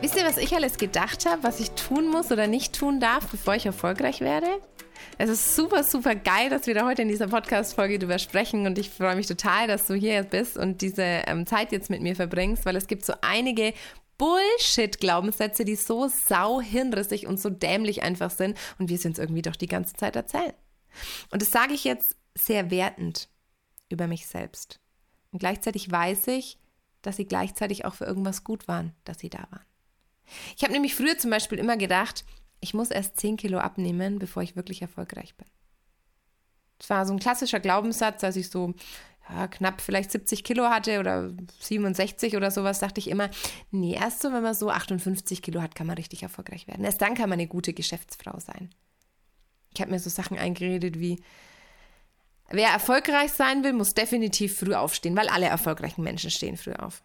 Wisst ihr, was ich alles gedacht habe, was ich tun muss oder nicht tun darf, bevor ich erfolgreich werde? Es ist super, super geil, dass wir da heute in dieser Podcast-Folge drüber sprechen und ich freue mich total, dass du hier bist und diese ähm, Zeit jetzt mit mir verbringst, weil es gibt so einige Bullshit-Glaubenssätze, die so sau hirnrissig und so dämlich einfach sind und wir es irgendwie doch die ganze Zeit erzählen. Und das sage ich jetzt sehr wertend über mich selbst. Und gleichzeitig weiß ich, dass sie gleichzeitig auch für irgendwas gut waren, dass sie da waren. Ich habe nämlich früher zum Beispiel immer gedacht, ich muss erst 10 Kilo abnehmen, bevor ich wirklich erfolgreich bin. Das war so ein klassischer Glaubenssatz, als ich so ja, knapp vielleicht 70 Kilo hatte oder 67 oder sowas, dachte ich immer, nee, erst so, wenn man so 58 Kilo hat, kann man richtig erfolgreich werden. Erst dann kann man eine gute Geschäftsfrau sein. Ich habe mir so Sachen eingeredet wie, wer erfolgreich sein will, muss definitiv früh aufstehen, weil alle erfolgreichen Menschen stehen früh auf.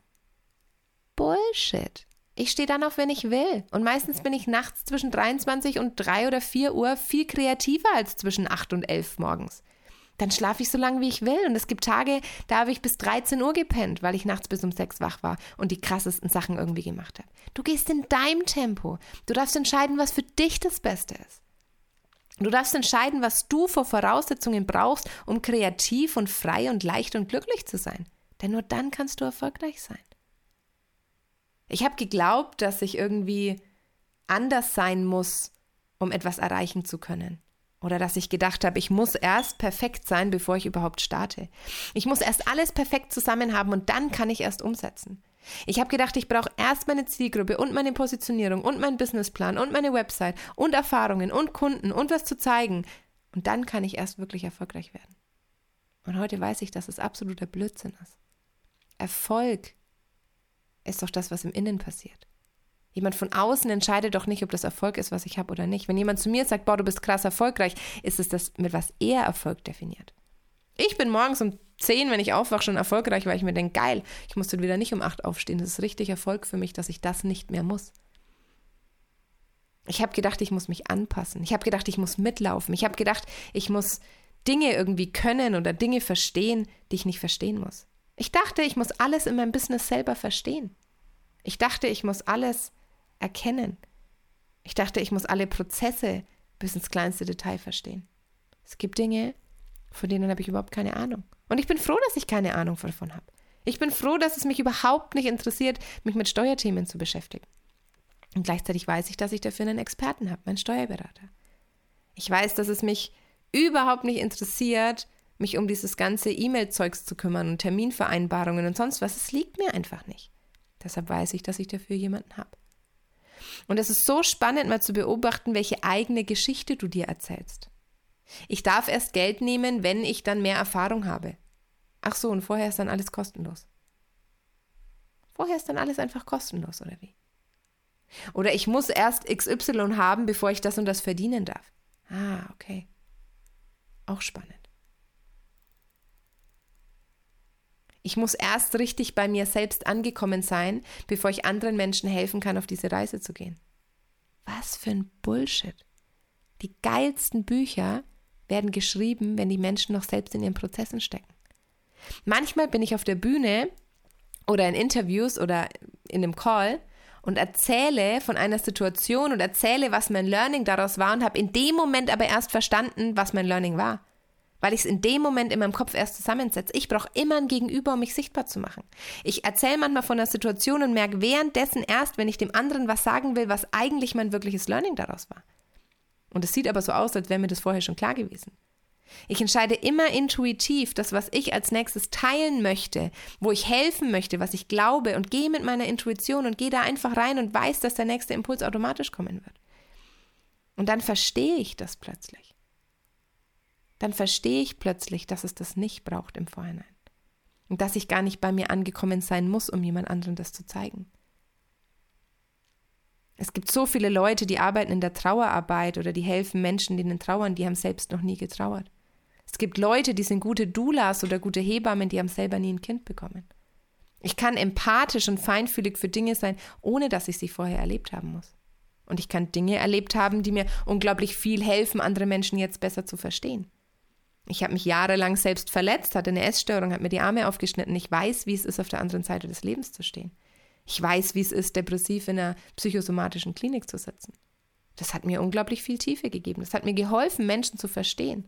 Bullshit. Ich stehe dann auf, wenn ich will. Und meistens bin ich nachts zwischen 23 und 3 oder 4 Uhr viel kreativer als zwischen 8 und 11 morgens. Dann schlafe ich so lange, wie ich will. Und es gibt Tage, da habe ich bis 13 Uhr gepennt, weil ich nachts bis um 6 wach war und die krassesten Sachen irgendwie gemacht habe. Du gehst in deinem Tempo. Du darfst entscheiden, was für dich das Beste ist. Du darfst entscheiden, was du vor Voraussetzungen brauchst, um kreativ und frei und leicht und glücklich zu sein. Denn nur dann kannst du erfolgreich sein. Ich habe geglaubt, dass ich irgendwie anders sein muss, um etwas erreichen zu können. Oder dass ich gedacht habe, ich muss erst perfekt sein, bevor ich überhaupt starte. Ich muss erst alles perfekt zusammen haben und dann kann ich erst umsetzen. Ich habe gedacht, ich brauche erst meine Zielgruppe und meine Positionierung und meinen Businessplan und meine Website und Erfahrungen und Kunden und was zu zeigen. Und dann kann ich erst wirklich erfolgreich werden. Und heute weiß ich, dass es absoluter Blödsinn ist. Erfolg ist doch das, was im Innen passiert. Jemand von außen entscheidet doch nicht, ob das Erfolg ist, was ich habe oder nicht. Wenn jemand zu mir sagt, boah, du bist krass erfolgreich, ist es das, mit was er Erfolg definiert. Ich bin morgens um 10, wenn ich aufwache, schon erfolgreich, weil ich mir denke, geil, ich muss dann wieder nicht um 8 aufstehen. Das ist richtig Erfolg für mich, dass ich das nicht mehr muss. Ich habe gedacht, ich muss mich anpassen. Ich habe gedacht, ich muss mitlaufen. Ich habe gedacht, ich muss Dinge irgendwie können oder Dinge verstehen, die ich nicht verstehen muss. Ich dachte, ich muss alles in meinem Business selber verstehen. Ich dachte, ich muss alles erkennen. Ich dachte, ich muss alle Prozesse bis ins kleinste Detail verstehen. Es gibt Dinge, von denen habe ich überhaupt keine Ahnung. Und ich bin froh, dass ich keine Ahnung davon habe. Ich bin froh, dass es mich überhaupt nicht interessiert, mich mit Steuerthemen zu beschäftigen. Und gleichzeitig weiß ich, dass ich dafür einen Experten habe, meinen Steuerberater. Ich weiß, dass es mich überhaupt nicht interessiert, mich um dieses ganze E-Mail-Zeugs zu kümmern und Terminvereinbarungen und sonst was. Es liegt mir einfach nicht. Deshalb weiß ich, dass ich dafür jemanden habe. Und es ist so spannend, mal zu beobachten, welche eigene Geschichte du dir erzählst. Ich darf erst Geld nehmen, wenn ich dann mehr Erfahrung habe. Ach so, und vorher ist dann alles kostenlos. Vorher ist dann alles einfach kostenlos, oder wie? Oder ich muss erst XY haben, bevor ich das und das verdienen darf. Ah, okay. Auch spannend. Ich muss erst richtig bei mir selbst angekommen sein, bevor ich anderen Menschen helfen kann, auf diese Reise zu gehen. Was für ein Bullshit. Die geilsten Bücher werden geschrieben, wenn die Menschen noch selbst in ihren Prozessen stecken. Manchmal bin ich auf der Bühne oder in Interviews oder in einem Call und erzähle von einer Situation und erzähle, was mein Learning daraus war und habe in dem Moment aber erst verstanden, was mein Learning war weil ich es in dem Moment in meinem Kopf erst zusammensetze. Ich brauche immer ein Gegenüber, um mich sichtbar zu machen. Ich erzähle manchmal von der Situation und merke währenddessen erst, wenn ich dem anderen was sagen will, was eigentlich mein wirkliches Learning daraus war. Und es sieht aber so aus, als wäre mir das vorher schon klar gewesen. Ich entscheide immer intuitiv das, was ich als nächstes teilen möchte, wo ich helfen möchte, was ich glaube und gehe mit meiner Intuition und gehe da einfach rein und weiß, dass der nächste Impuls automatisch kommen wird. Und dann verstehe ich das plötzlich dann verstehe ich plötzlich, dass es das nicht braucht im Vorhinein. Und dass ich gar nicht bei mir angekommen sein muss, um jemand anderem das zu zeigen. Es gibt so viele Leute, die arbeiten in der Trauerarbeit oder die helfen Menschen, denen trauern, die haben selbst noch nie getrauert. Es gibt Leute, die sind gute Doulas oder gute Hebammen, die haben selber nie ein Kind bekommen. Ich kann empathisch und feinfühlig für Dinge sein, ohne dass ich sie vorher erlebt haben muss. Und ich kann Dinge erlebt haben, die mir unglaublich viel helfen, andere Menschen jetzt besser zu verstehen. Ich habe mich jahrelang selbst verletzt, hatte eine Essstörung, habe mir die Arme aufgeschnitten. Ich weiß, wie es ist, auf der anderen Seite des Lebens zu stehen. Ich weiß, wie es ist, depressiv in einer psychosomatischen Klinik zu sitzen. Das hat mir unglaublich viel Tiefe gegeben. Das hat mir geholfen, Menschen zu verstehen.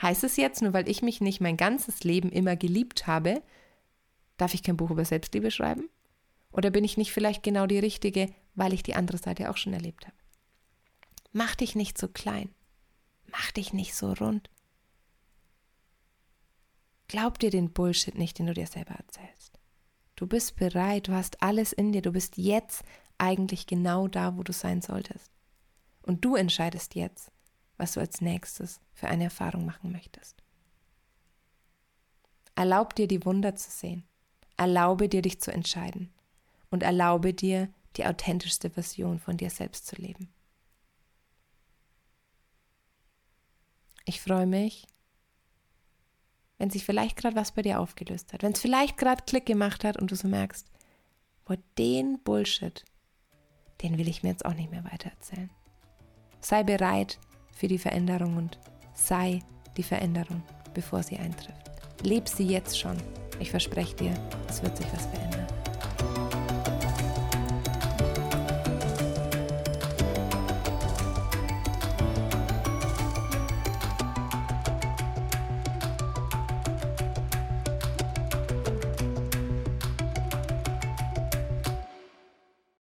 Heißt es jetzt, nur weil ich mich nicht mein ganzes Leben immer geliebt habe, darf ich kein Buch über Selbstliebe schreiben? Oder bin ich nicht vielleicht genau die Richtige, weil ich die andere Seite auch schon erlebt habe? Mach dich nicht so klein. Mach dich nicht so rund. Glaub dir den Bullshit nicht, den du dir selber erzählst. Du bist bereit, du hast alles in dir, du bist jetzt eigentlich genau da, wo du sein solltest. Und du entscheidest jetzt, was du als nächstes für eine Erfahrung machen möchtest. Erlaub dir die Wunder zu sehen. Erlaube dir, dich zu entscheiden. Und erlaube dir, die authentischste Version von dir selbst zu leben. Ich freue mich, wenn sich vielleicht gerade was bei dir aufgelöst hat, wenn es vielleicht gerade Klick gemacht hat und du so merkst, boah, den Bullshit, den will ich mir jetzt auch nicht mehr weitererzählen. Sei bereit für die Veränderung und sei die Veränderung, bevor sie eintrifft. Leb sie jetzt schon. Ich verspreche dir, es wird sich was verändern.